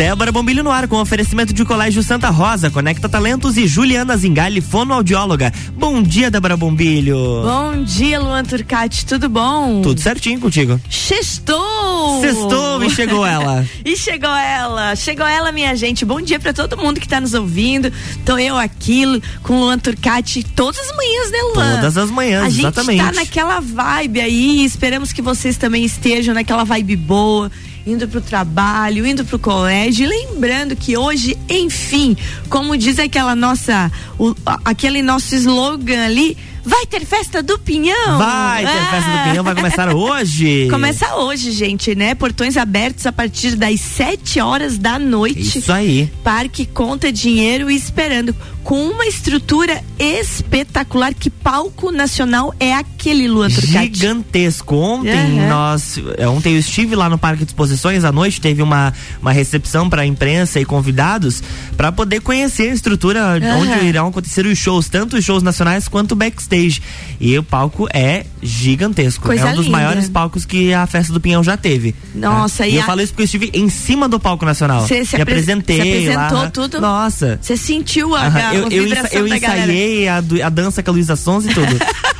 Débora Bombilho no ar com oferecimento de Colégio Santa Rosa, Conecta Talentos e Juliana Zingali, fonoaudióloga. Bom dia, Débora Bombilho. Bom dia, Luan Turcati, tudo bom? Tudo certinho contigo. Sextou! Sextou e chegou ela. e chegou ela, chegou ela, minha gente. Bom dia para todo mundo que tá nos ouvindo. Tô eu aqui com o Luan Turcati todas as manhãs, né, Luan? Todas as manhãs, A exatamente. A gente tá naquela vibe aí, esperamos que vocês também estejam naquela vibe boa indo para o trabalho, indo para o colégio. Lembrando que hoje, enfim, como diz aquela nossa, o, aquele nosso slogan ali, Vai ter festa do Pinhão? Vai ter ah. festa do Pinhão, vai começar hoje. Começa hoje, gente, né? Portões abertos a partir das 7 horas da noite. Isso aí. Parque conta dinheiro e esperando com uma estrutura espetacular. Que palco nacional é aquele, Luan Turcati? Gigantesco. Ontem uhum. nós, é, ontem eu estive lá no Parque de Exposições à noite, teve uma, uma recepção para a imprensa e convidados para poder conhecer a estrutura uhum. onde irão acontecer os shows, tanto os shows nacionais quanto o backstage. E o palco é gigantesco. Coisa é um dos linda. maiores palcos que a Festa do Pinhão já teve. Nossa, tá? e, e eu falo isso porque eu estive em cima do palco nacional. Você se e apresentei. Você apresentou lá. tudo? Nossa. Você sentiu a, a, eu, a vibração eu, eu da ensaiei a, a, dança com a Luísa Sons e tudo.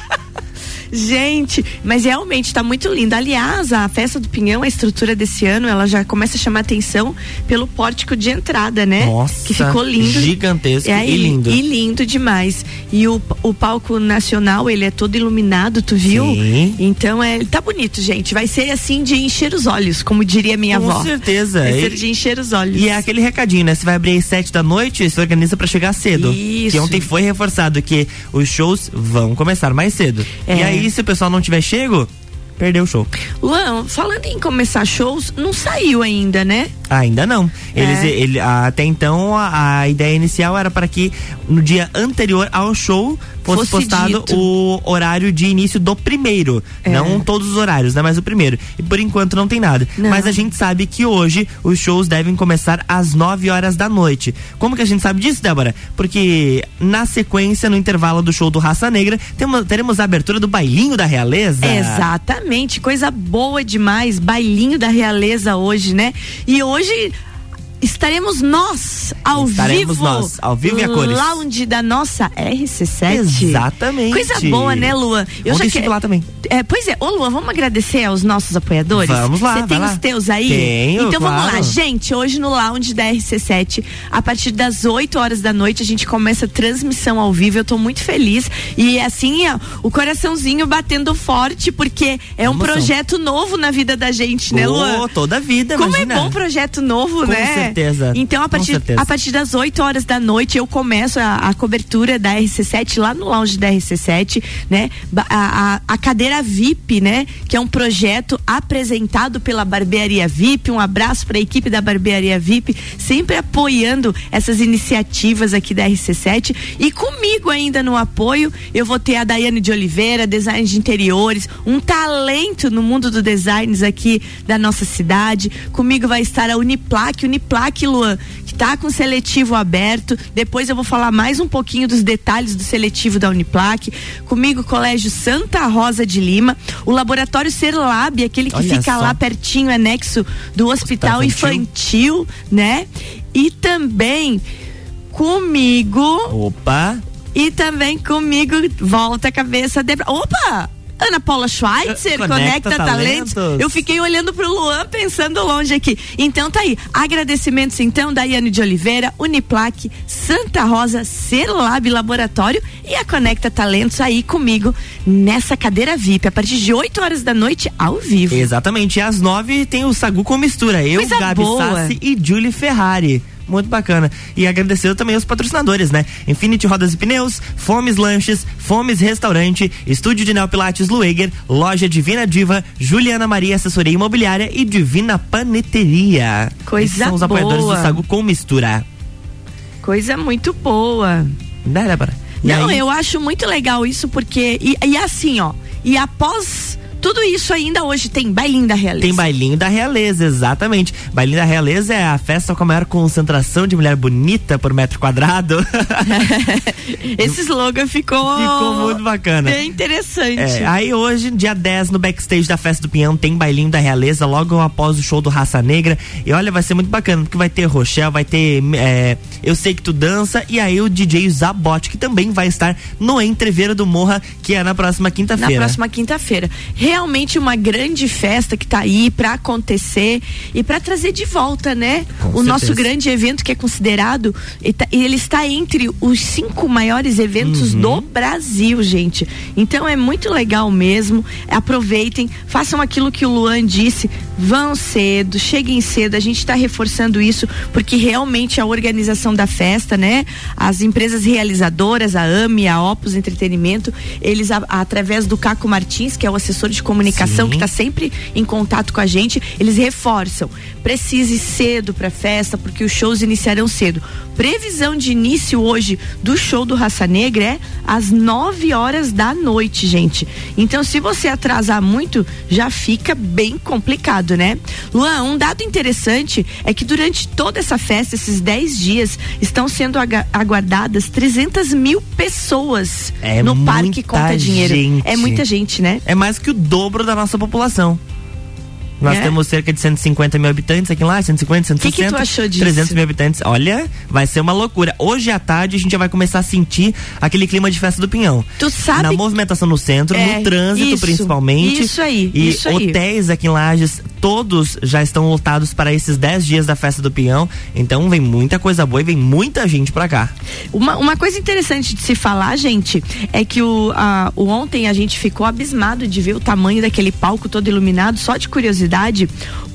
Gente, mas realmente está muito linda. Aliás, a festa do Pinhão, a estrutura desse ano, ela já começa a chamar atenção pelo pórtico de entrada, né? Nossa, que ficou lindo. Gigantesco é, e lindo. E lindo demais. E o, o palco nacional, ele é todo iluminado, tu viu? Sim. Então, é, tá bonito, gente. Vai ser assim de encher os olhos, como diria minha Com avó. Com certeza. Vai e, ser de encher os olhos. E é aquele recadinho, né? Você vai abrir às sete da noite, se organiza para chegar cedo. Isso. Que ontem foi reforçado que os shows vão começar mais cedo. É. E aí, se o pessoal não tiver chego, perdeu o show. Luan, falando em começar shows, não saiu ainda, né? Ainda não. Eles, É. ele, até então, a, a ideia inicial era para que no dia anterior ao show fosse, Fosse postado dito. o horário de início do primeiro. É. Não todos os horários, né? Mas o primeiro. E por enquanto não tem nada. Não. Mas a gente sabe que hoje os shows devem começar às 9 horas da noite. Como que a gente sabe disso, Débora? Porque na sequência, no intervalo do show do Raça Negra, temos, teremos a abertura do Bailinho da Realeza. Exatamente, coisa boa demais, bailinho da realeza hoje, né? E hoje estaremos nós ao Estaremos vivo. nós, ao vivo e a cores. Lounge da nossa RC7. Exatamente. Coisa boa, né, Luan? Eu Ontem estive lá também. É, pois é, ô Luan, vamos agradecer aos nossos apoiadores? Vamos lá, Você tem lá. os teus aí? Tenho, Então vamos claro. lá, gente, hoje no Lounge da RC7, a partir das 8 horas da noite, a gente começa a transmissão ao vivo. Eu tô muito feliz. E assim, ó, o coraçãozinho batendo forte, porque é um Emoção. projeto novo na vida da gente, né, Luan? toda a vida, Como imagina. é bom projeto novo, Com né? certeza. Então, a Com partir, certeza. a partir das 8 horas da noite, eu começo a, a cobertura da RC7 lá no lounge da RC7, né? A, a, a cadeira VIP, né? Que é um projeto apresentado pela Barbearia VIP. Um abraço para a equipe da Barbearia VIP, sempre apoiando essas iniciativas aqui da RC7. E comigo ainda no apoio, eu vou ter a Daiane de Oliveira, design de interiores, um talento no mundo do designs aqui da nossa cidade. Comigo vai estar a Uniplaque, Uniplaque, Luan, tá com seletivo aberto. Depois eu vou falar mais um pouquinho dos detalhes do seletivo da Uniplaque. Comigo, Colégio Santa Rosa de Lima, o Laboratório Serlab, aquele que Olha fica só. lá pertinho, anexo do Hospital Infantil. Infantil, né? E também comigo Opa! e também comigo, volta a cabeça. De... Opa! Ana Paula Schweitzer, Conecta Conecta, Talentos. Talentos. Eu fiquei olhando pro Luan, pensando longe aqui. Então tá aí. Agradecimentos então, Daiane de Oliveira, Uniplaque, Santa Rosa, Serlab Laboratório e a Conecta Talentos aí comigo nessa cadeira VIP, a partir de 8 horas da noite, ao vivo. Exatamente. E às nove tem o Sagu com mistura. Eu, Coisa Gabi boa. Sassi e Julie Ferrari. Muito bacana. E agradecer também aos patrocinadores, né? Infinity Rodas e Pneus, Fomes Lanches, Fomes Restaurante, Estúdio de Neopilates Lueger, Loja Divina Diva, Juliana Maria Assessoria Imobiliária e Divina Paneteria. Coisa Esses são os apoiadores boa. do Sagu com mistura. Coisa muito boa. Né, Débora? Não, aí- eu acho muito legal isso porque. E, e assim, ó. E após Tudo isso ainda hoje tem bailinho da realeza. Tem bailinho da realeza, exatamente. Bailinho da realeza é a festa com a maior concentração de mulher bonita por metro quadrado. Esse slogan ficou. Ficou muito bacana. Bem interessante. É, aí hoje, dia 10, no backstage da festa do Pinhão, tem bailinho da realeza, logo após o show do Raça Negra. E olha, vai ser muito bacana, porque vai ter Rochelle, vai ter é, Eu Sei Que Tu Dança, e aí o DJ Zabote, que também vai estar no Entreveiro do Morra, que é na próxima quinta-feira. Na próxima quinta-feira. Realmente uma grande festa que tá aí para acontecer e para trazer de volta, né? Com o certeza. nosso grande evento que é considerado, tá, ele está entre os cinco maiores eventos uhum. do Brasil, gente. Então é muito legal mesmo. Aproveitem, façam aquilo que o Luan disse, vão cedo, cheguem cedo. A gente está reforçando isso porque realmente a organização da festa, né? As empresas realizadoras, a AMI, a Opus Entretenimento, eles a, através do Caco Martins, que é o assessor de comunicação Sim. que está sempre em contato com a gente, eles reforçam. Precise cedo para festa porque os shows iniciarão cedo. Previsão de início hoje do show do Raça Negra é às 9 horas da noite, gente. Então, se você atrasar muito, já fica bem complicado, né? Luan, um dado interessante é que durante toda essa festa, esses 10 dias, estão sendo aguardadas 300 mil pessoas é no Parque Conta Dinheiro. Gente. É muita gente, né? É mais que o dobro da nossa população. Nós é? temos cerca de 150 mil habitantes aqui lá, 150, 160. O que, que tu achou disso? 300 mil habitantes. Olha, vai ser uma loucura. Hoje à tarde a gente já vai começar a sentir aquele clima de festa do Pinhão. Tu sabe? Na movimentação no centro, é, no trânsito isso, principalmente. Isso aí. E isso hotéis aí. aqui em Lages, todos já estão lotados para esses 10 dias da festa do Pinhão. Então vem muita coisa boa e vem muita gente para cá. Uma, uma coisa interessante de se falar, gente, é que o, a, o ontem a gente ficou abismado de ver o tamanho daquele palco todo iluminado. Só de curiosidade,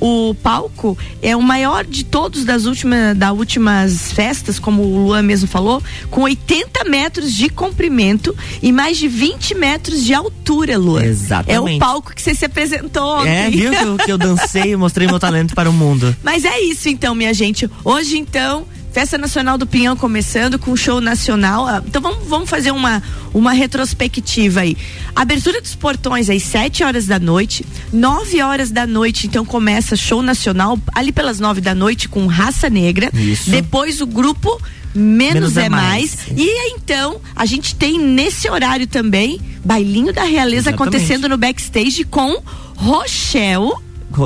o palco é o maior de todos das últimas, das últimas festas, como o Luan mesmo falou, com 80 metros de comprimento e mais de 20 metros de altura, Luan. Exatamente. É o palco que você se apresentou ontem. É, viu que eu, que eu dancei e mostrei meu talento para o mundo. Mas é isso então, minha gente. Hoje então, Festa Nacional do Pinhão começando com show nacional. Ah, então vamos, vamos fazer uma, uma retrospectiva aí. Abertura dos portões às 7 horas da noite, 9 horas da noite, então começa show nacional, ali pelas 9 da noite com Raça Negra. Isso. Depois o grupo Menos, Menos é, é mais. mais. E então, a gente tem nesse horário também Bailinho da Realeza Exatamente. acontecendo no backstage com Rochelle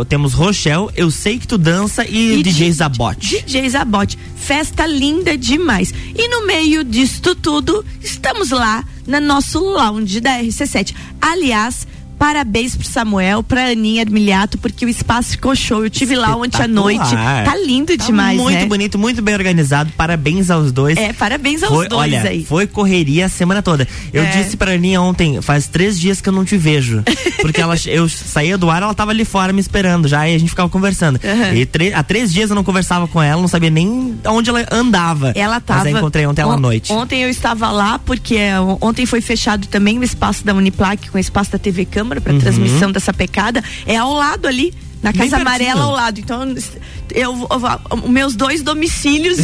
temos Rochelle, Eu Sei Que Tu Dança e, e DJ Zabote. DJ Zabote. Festa linda demais. E no meio disto tudo, estamos lá no nosso lounge da RC7. Aliás, Parabéns pro Samuel, pra Aninha Armiliato, porque o espaço ficou show. Eu tive lá ontem à noite. Tá lindo tá demais, muito né? bonito, muito bem organizado. Parabéns aos dois. É, parabéns aos foi, dois olha, aí. Foi correria a semana toda. Eu é. disse pra Aninha ontem, faz três dias que eu não te vejo. Porque ela, eu saía do ar, ela tava ali fora me esperando já, e a gente ficava conversando. Uhum. E há três dias eu não conversava com ela, não sabia nem onde ela andava. Ela tava. Mas eu encontrei ontem ela à noite. Ontem eu estava lá, porque é, ontem foi fechado também o espaço da Uniplac com o espaço da TV Câmara para uhum. transmissão dessa pecada é ao lado ali na Casa Amarela ao lado. Então, eu, eu, meus dois domicílios.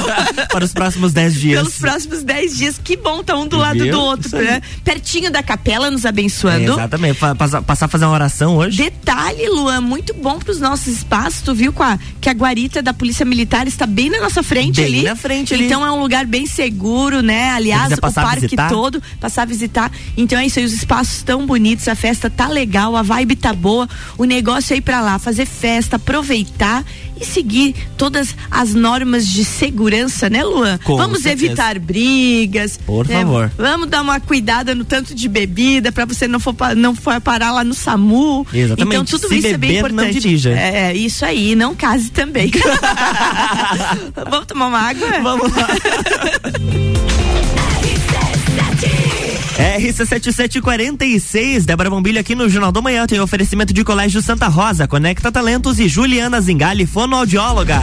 Para os próximos dez dias. Pelos próximos dez dias. Que bom tá um do lado Viu? do outro, né? Pertinho da capela, nos abençoando. É, exatamente. Passar, passar a fazer uma oração hoje. Detalhe, Luan, muito bom para os nossos espaços. Tu viu com a, que a guarita da Polícia Militar está bem na nossa frente bem ali. na frente ali. Então é um lugar bem seguro, né? Aliás, o parque todo, passar a visitar. Então é isso aí, os espaços tão bonitos, a festa tá legal, a vibe tá boa, o negócio aí para lá, fazer festa, aproveitar e seguir todas as normas de segurança, né, Luan? Com Vamos certeza. evitar brigas. Por né? favor. Vamos dar uma cuidada no tanto de bebida para você não for não for parar lá no SAMU. Exatamente. Então tudo Se isso beber, é bem importante. Não dirija. É, isso aí, não case também. Vamos tomar uma água? Vamos lá. RC7746, Débora Bombilho aqui no Jornal do Manhã tem oferecimento de Colégio Santa Rosa, Conecta Talentos e Juliana Zingali, fonoaudióloga.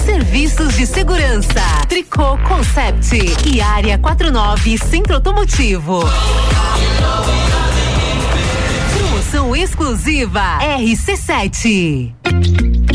Serviços de Segurança, Tricô Concept e Área 49 Centro Automotivo. Promoção exclusiva RC7.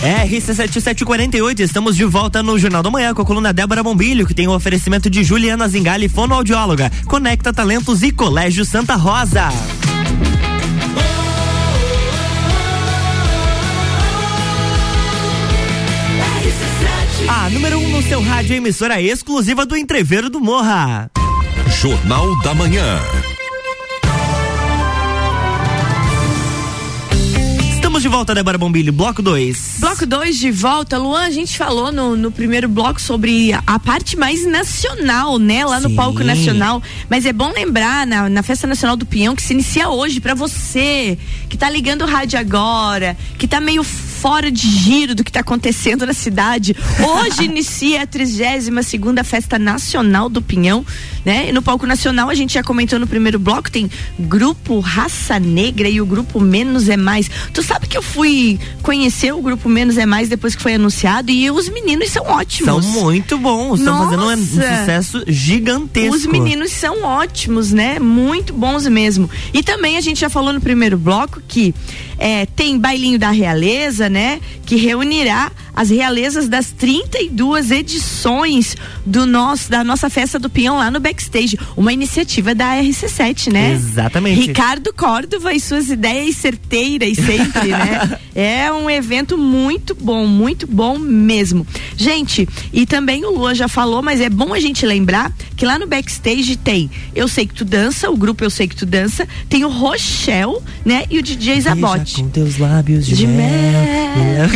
RC7748, estamos de volta no Jornal da Manhã com a coluna Débora Bombilho, que tem o um oferecimento de Juliana Zingali, fonoaudióloga, Conecta Talentos e Colégio Santa Rosa. A número 1 um no seu rádio, emissora exclusiva do Entreveiro do Morra. Jornal da Manhã. Estamos de volta, Débora Bombilho, bloco 2. Bloco 2 de volta. Luan, a gente falou no, no primeiro bloco sobre a, parte mais nacional, né? Lá Sim. no palco nacional. Mas é bom lembrar na, na Festa Nacional do Pinhão que se inicia hoje para você que tá ligando o rádio agora, que tá meio fora de giro do que está acontecendo na cidade. Hoje inicia a 32 segunda Festa Nacional do Pinhão, né? E no palco nacional a gente já comentou no primeiro bloco tem grupo Raça Negra e o grupo Menos é Mais. Tu sabe que eu fui conhecer o grupo Menos é Mais depois que foi anunciado e os meninos são ótimos. São muito bons, estão fazendo um, um sucesso gigantesco. Os meninos são ótimos, né? Muito bons mesmo. E também a gente já falou no primeiro bloco que é, tem bailinho da realeza, né? Que reunirá as realezas das 32 edições do nosso, da nossa festa do Pinhão lá no backstage. Uma iniciativa da RC7, né? Exatamente. Ricardo Córdova e suas ideias certeiras sempre, né? É um evento muito bom, muito bom mesmo. Gente, e também o Lua já falou, mas é bom a gente lembrar que lá no backstage tem Eu Sei Que Tu Dança, o grupo Eu Sei Que Tu Dança, tem o Rochelle, né? E o DJ Zabot. Com teus lábios de, de mel. mel.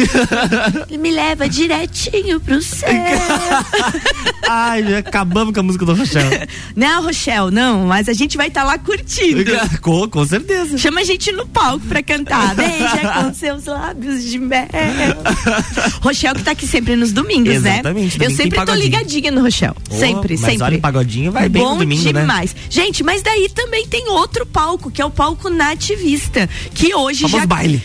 me leva direitinho pro céu. Ai, já acabamos com a música do Rochelle. Não, Rochelle, não, mas a gente vai estar tá lá curtindo. com, com certeza. Chama a gente no palco pra cantar. Beija com seus lábios de mel. Rochelle que tá aqui sempre nos domingos, Exatamente, né? Eu sempre tô ligadinha no Rochelle. Oh, sempre, sempre. Olha, pagodinho vai bem Bom domingo, demais. né? Gente, mas daí também tem outro palco, que é o palco nativista, que hoje Vamos já baile.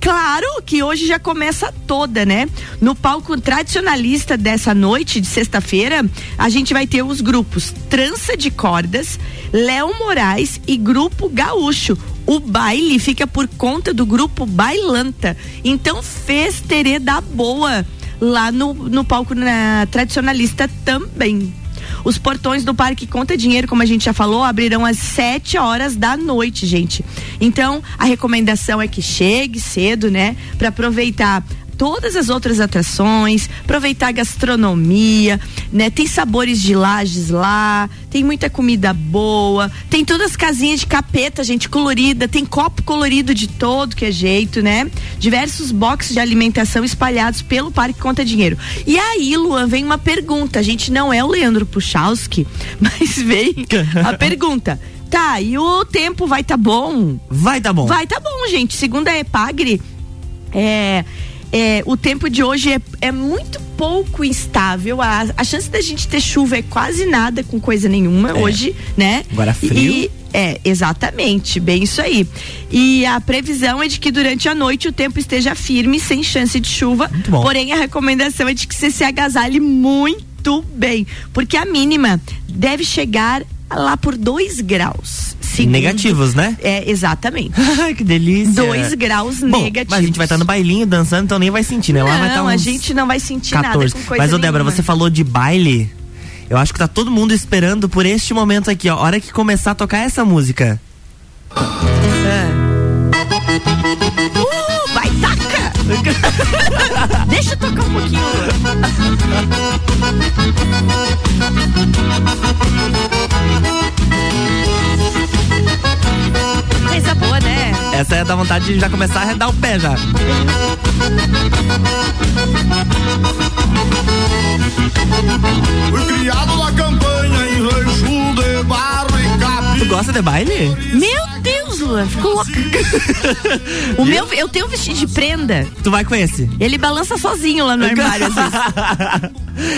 Claro que hoje já começa toda, né? No palco tradicionalista dessa noite de sexta-feira, a gente vai ter os grupos Trança de Cordas, Léo Moraes e Grupo Gaúcho. O baile fica por conta do grupo Bailanta. Então, fez terê da boa lá no, no palco na, tradicionalista também. Os portões do Parque Conta Dinheiro, como a gente já falou, abrirão às 7 horas da noite, gente. Então, a recomendação é que chegue cedo, né? Para aproveitar todas as outras atrações, aproveitar a gastronomia, né? Tem sabores de lajes lá, tem muita comida boa, tem todas as casinhas de capeta, gente, colorida, tem copo colorido de todo que é jeito, né? Diversos boxes de alimentação espalhados pelo Parque Conta Dinheiro. E aí, Luan, vem uma pergunta, a gente não é o Leandro Puchalski, mas vem a pergunta. Tá, e o tempo vai tá bom? Vai tá bom. Vai tá bom, gente. Segundo a Epagre, é, é, o tempo de hoje é, é muito pouco instável. A, a chance da gente ter chuva é quase nada com coisa nenhuma É. hoje, né? Agora frio. E, é, exatamente, bem isso aí. E a previsão é de que durante a noite o tempo esteja firme, sem chance de chuva. Muito bom. Porém, a recomendação é de que você se agasalhe muito bem, porque a mínima deve chegar lá por 2 graus. Segundo- Negativos, né? É, exatamente. que delícia. 2 graus Bom, negativos. Mas a gente vai estar no bailinho dançando, então nem vai sentir, né? Lá vai Não, a gente não vai sentir 14. nada Mas, ô Débora, você falou de baile. Eu acho que tá todo mundo esperando por este momento aqui, ó. A hora que começar a tocar essa música. Uh, vai, taca! Deixa eu tocar um pouquinho. Coisa boa, né? Essa é da vontade de já começar a arredar o pé já. Fui criado na campanha em rancho de barro e capim. Tu gosta de baile? Meu Deus, Luan, ficou louca. o meu, eu tenho um vestido de prenda. Tu vai com esse? Ele balança sozinho lá no armário, às vezes.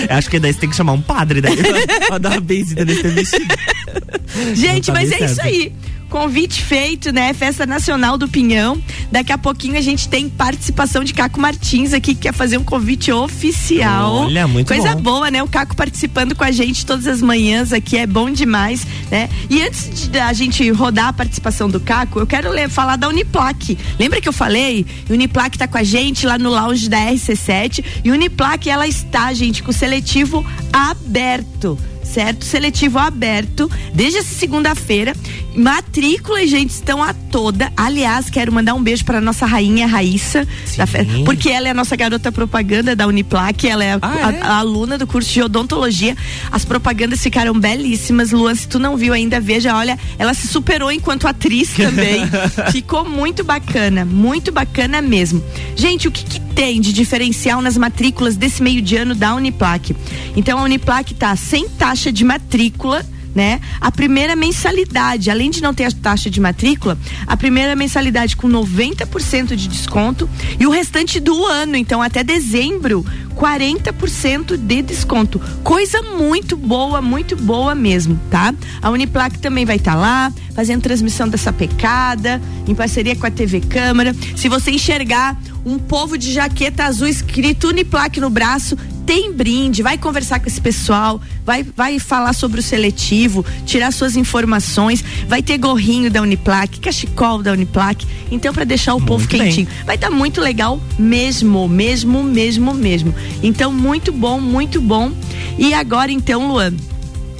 Eu acho que daí você tem que chamar um padre daí pra, pra dar uma benzida nesse teu vestido. Gente, tá mas é isso certo. aí. Convite feito, né? Festa Nacional do Pinhão. Daqui a pouquinho a gente tem participação de Caco Martins aqui, que quer fazer um convite oficial. Olha, muito Coisa bom. boa, né? O Caco participando com a gente todas as manhãs aqui, é bom demais, né? E antes de da gente rodar a participação do Caco, eu quero ler- falar da Uniplac. Lembra que eu falei? Uniplac tá com a gente lá no lounge da RC7 e Uniplac ela está, gente, com o seletivo aberto certo? Seletivo aberto desde essa segunda-feira. Matrículas, gente, estão a toda. Aliás, quero mandar um beijo para nossa rainha Raíssa, fe- porque ela é a nossa garota propaganda da Uniplac, ela é, a, Ah, é? a- a aluna do curso de odontologia. As propagandas ficaram belíssimas. Luan, se tu não viu ainda, veja, olha, ela se superou enquanto atriz também. Ficou muito bacana, muito bacana mesmo. Gente, o que, que tem de diferencial nas matrículas desse meio de ano da Uniplac? Então a Uniplac tá sem taxa de matrícula. Né? A primeira mensalidade, além de não ter a taxa de matrícula, a primeira mensalidade com 90% de desconto e o restante do ano, então até dezembro, 40% de desconto. Coisa muito boa, muito boa mesmo, tá? A Uniplac também vai estar lá, fazendo transmissão dessa pecada, em parceria com a TV Câmara. Se você enxergar um povo de jaqueta azul escrito Uniplac no braço, tem brinde, vai conversar com esse pessoal, vai, vai falar sobre o seletivo, tirar suas informações, vai ter gorrinho da Uniplac, cachecol da Uniplac, então para deixar o povo Muito bem. quentinho. Vai estar muito legal mesmo, mesmo, mesmo, mesmo. Então muito bom, muito bom. E agora então, Luan,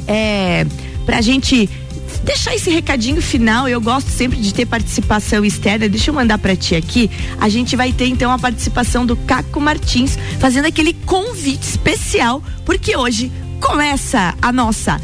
é, pra gente deixar esse recadinho final, eu gosto sempre de ter participação externa. Deixa eu mandar pra ti aqui. A gente vai ter então a participação do Caco Martins fazendo aquele convite especial, porque hoje começa a nossa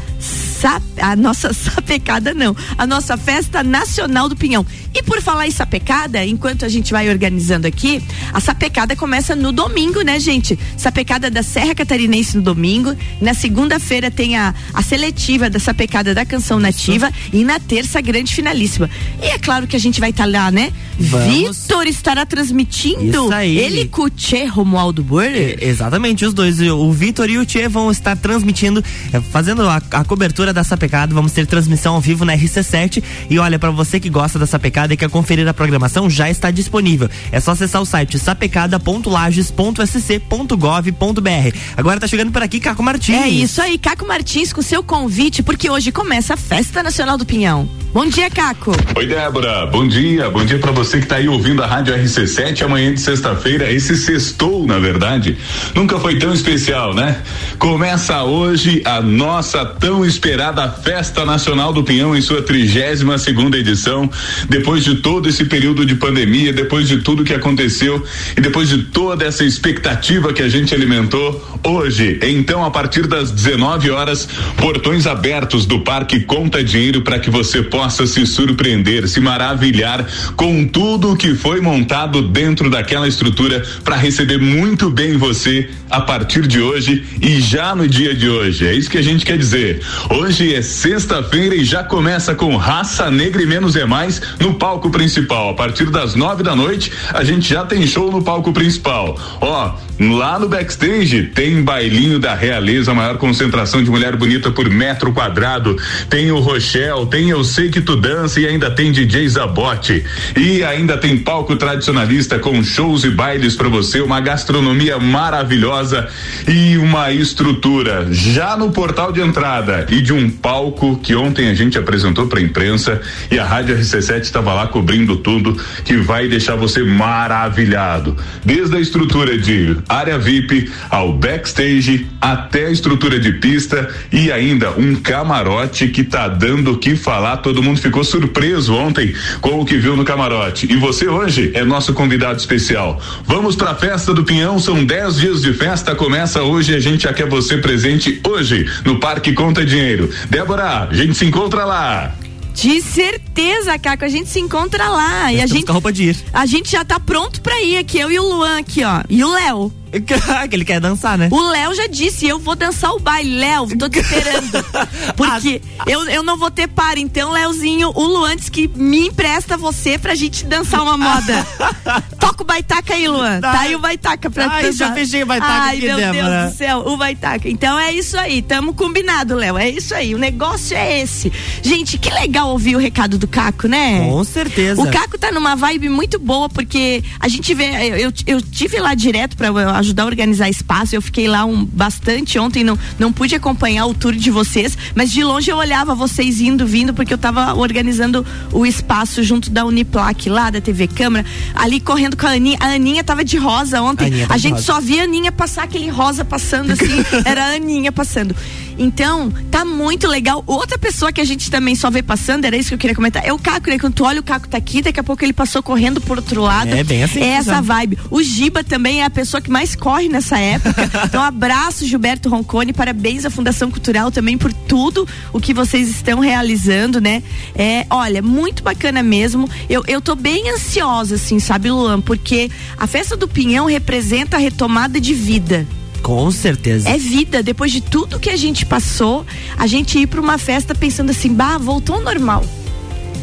sa- a nossa sapecada não, a nossa festa nacional do Pinhão. E por falar em sapecada, enquanto a gente vai organizando aqui, a sapecada começa no domingo, né, gente? Sapecada da Serra Catarinense no domingo. Na segunda-feira tem a, a seletiva da sapecada da canção nativa e na terça a grande finalíssima. E é claro que a gente vai estar lá, né? Vamos. Vitor estará transmitindo. Isso aí. Ele com o Tchê Romualdo Burger. É, exatamente, os dois, o Vitor e o Tchê vão estar transmitindo, é, fazendo a, a cobertura da Sapecada, vamos ter transmissão ao vivo na RC7 e olha, pra você que gosta da Sapecada e quer conferir a programação, já está disponível. É só acessar o site sapecada.lages.sc.gov.br. Agora tá chegando por aqui Caco Martins. É isso aí, Caco Martins com seu convite, porque hoje começa a Festa Nacional do Pinhão. Bom dia, Caco. Oi, Débora. Bom dia. Bom dia pra você que tá aí ouvindo a Rádio RC7 amanhã de sexta-feira. Esse sextou, na verdade. Nunca foi tão especial, né? Começa hoje a nossa tão esperada Festa Nacional do Pinhão em sua 32 segunda edição. Depois de todo esse período de pandemia, depois de tudo que aconteceu e depois de toda essa expectativa que a gente alimentou, hoje, então, a partir das 19 horas, portões abertos do Parque Conta Dinheiro para que você possa se surpreender, se maravilhar com tudo que foi montado dentro daquela estrutura para receber muito bem você a partir de hoje e já no dia de hoje. É isso que a gente quer dizer. Hoje é sexta-feira e já começa com Raça Negra e Menos é Mais no palco principal. A partir das nove da noite, a gente já tem show no palco principal. Ó, lá no backstage tem bailinho da realeza, maior concentração de mulher bonita por metro quadrado. Tem o Rochelle, tem Eu Sei Que Tu Dança e ainda tem DJ Zabote. E ainda tem palco tradicionalista com shows e bailes para você, uma gastronomia maravilhosa e uma estrutura já no portal de entrada e de um palco que ontem a gente apresentou para imprensa e a Rádio RC7 estava lá cobrindo tudo que vai deixar você maravilhado. Desde a estrutura de área VIP ao backstage até a estrutura de pista e ainda um camarote que tá dando o que falar. Todo mundo ficou surpreso ontem com o que viu no camarote. E você hoje é nosso convidado especial. Vamos para a festa do Pinhão, são 10 dias de festa, começa hoje, a gente já quer você presente hoje no Parque Conta Dinheiro. Débora, a gente se encontra lá. De certeza, Caco, a gente se encontra lá. e a gente, com a roupa de ir. a gente já tá pronto pra ir aqui, eu e o Luan aqui, ó. E o Léo. que ele quer dançar, né? O Léo já disse, eu vou dançar o baile, Léo, tô te esperando. Porque eu, eu não vou ter par, então, Léozinho, o Luan disse que me empresta você pra gente dançar uma moda. Toca o baitaca aí, Luan. Tá aí o baitaca pra Ai, dançar. já fechei o baitaca Ai, aqui, meu Débora. Deus do céu, o baitaca. Então é isso aí, tamo combinado, Léo, é isso aí, o negócio é esse. Gente, que legal ouvir o recado do Caco, né? Com certeza. O Caco tá numa vibe muito boa, porque a gente vê. Eu, eu, eu tive lá direto para ajudar a organizar espaço. Eu fiquei lá um, bastante ontem, não, não pude acompanhar o tour de vocês, mas de longe eu olhava vocês indo, vindo, porque eu tava organizando o espaço junto da Uniplac lá, da TV Câmara, ali correndo com a Aninha. A Aninha tava de rosa ontem. A a gente rosa. só via a Aninha passar aquele rosa passando assim, era a Aninha passando. Então, tá muito legal. Outra pessoa que a gente também só vê passando, era isso que eu queria comentar, é o Caco, né? Quando tu olha o Caco tá aqui, daqui a pouco ele passou correndo por outro lado. É bem assim É essa vibe. O Giba também é a pessoa que mais corre nessa época. então, abraço, Gilberto Roncone. Parabéns à Fundação Cultural também por tudo o que vocês estão realizando, né? É, olha, muito bacana mesmo. Eu, eu tô bem ansiosa, assim, sabe, Luan? Porque a festa do Pinhão representa a retomada de vida. Com certeza. É vida. Depois de tudo que a gente passou, a gente ir pra uma festa pensando assim, bah, voltou ao normal.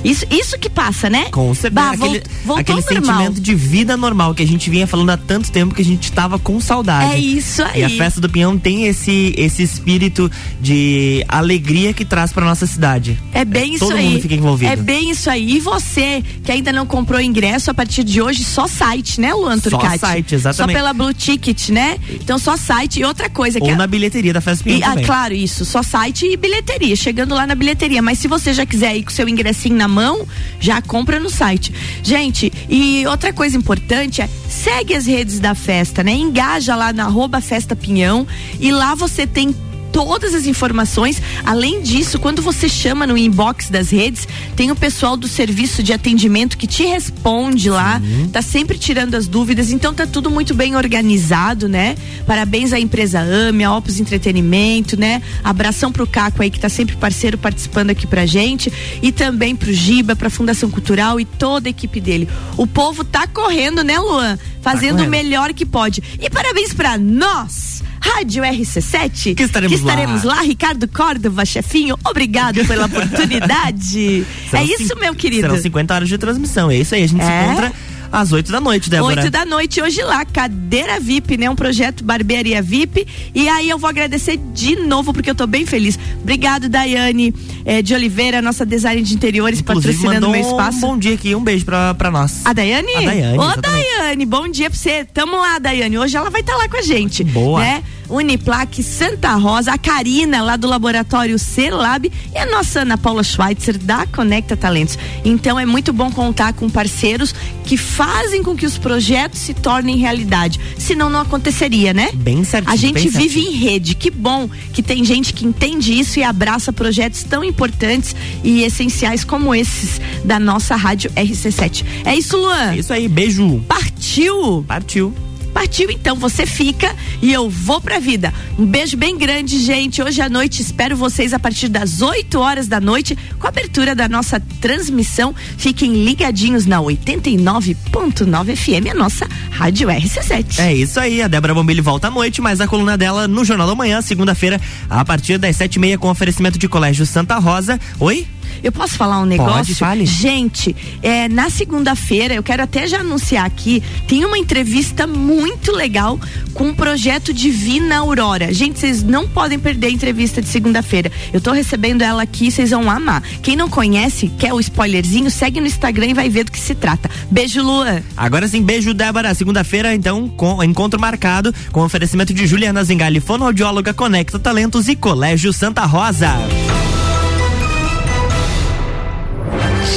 Isso, isso que passa, né? Com certeza. Bah, aquele volt- voltou aquele normal. sentimento de vida normal que a gente vinha falando há tanto tempo que a gente tava com saudade. É isso aí. E a festa do Pinhão tem esse esse espírito de alegria que traz pra nossa cidade. É bem isso todo aí. mundo fica envolvido. É bem isso aí. E você que ainda não comprou ingresso a partir de hoje, só site, né, Luan Só Turcati? site, exatamente. Só pela Blue Ticket, né? Então só site. E outra coisa que Ou na bilheteria da festa do Pinhão E, ah, claro, isso. Só site e bilheteria. Chegando lá na bilheteria. Mas se você já quiser ir com seu ingressinho na mão, já compra no site. Gente, e outra coisa importante é segue as redes da festa, né? Engaja lá na arroba Festa Pinhão e lá você tem todas as informações. Além disso, quando você chama no inbox das redes, tem o pessoal do serviço de atendimento que te responde lá, tá sempre tirando as dúvidas. Então tá tudo muito bem organizado, né? Parabéns à empresa AME, a Opus Entretenimento, né? Abração pro Caco aí que tá sempre parceiro participando aqui pra gente e também pro Giba, pra Fundação Cultural e toda a equipe dele. O povo tá correndo, né, Luan? Fazendo o correndo. melhor que pode. E parabéns pra nós. Rádio RC7, Que estaremos lá. estaremos lá. Ricardo Córdova, chefinho, obrigado pela oportunidade. Serão é isso, meu querido. Serão 50 horas de transmissão. É isso aí. A gente É? se encontra às 8 da noite, Débora. 8 da noite hoje lá, cadeira VIP, né? Um projeto Barbearia VIP. E aí eu vou agradecer de novo, porque eu tô bem feliz. Obrigado, Daiane eh, de Oliveira, nossa design de interiores, Inclusive, patrocinando mandou meu espaço. um bom dia aqui. Um beijo pra, pra nós. A Daiane? A Daiane, Ô, exatamente. Daiane, bom dia pra você. Tamo lá, Daiane. Hoje ela vai estar lá com a gente. Boa. Né? Uniplaque Santa Rosa, a Karina lá do laboratório Celab e a nossa Ana Paula Schweitzer da Conecta Talentos. Então é muito bom contar com parceiros que fazem com que os projetos se tornem realidade. Senão não aconteceria, né? Bem certinho. A gente vive certinho. em rede. Que bom que tem gente que entende isso e abraça projetos tão importantes e essenciais como esses da nossa rádio RC7. É isso, Luan. É isso aí. Beijo. Partiu! Partiu. Partiu! então você fica e eu vou pra vida. Um beijo bem grande, gente. Hoje à noite espero vocês a partir das 8 horas da noite com a abertura da nossa transmissão. Fiquem ligadinhos na 89.9 FM, a nossa Rádio RC7. É isso aí, a Débora Bombilho volta à noite, mas a coluna dela no Jornal da Manhã, segunda-feira, a partir das sete e meia, com oferecimento de Colégio Santa Rosa. Oi? Eu posso falar um negócio? Pode, fale. Gente, é, na segunda-feira, eu quero até já anunciar aqui, tem uma entrevista muito legal com o projeto Divina Aurora. Gente, vocês não podem perder a entrevista de segunda-feira. Eu tô recebendo ela aqui, vocês vão amar. Quem não conhece, quer o spoilerzinho, segue no Instagram e vai ver do que se trata. Beijo, Lua. Agora sim, beijo, Débora. Segunda-feira, então, com encontro marcado com oferecimento de Juliana Zingali, fonoaudióloga Conecta Talentos e Colégio Santa Rosa.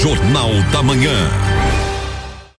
Jornal da Manhã.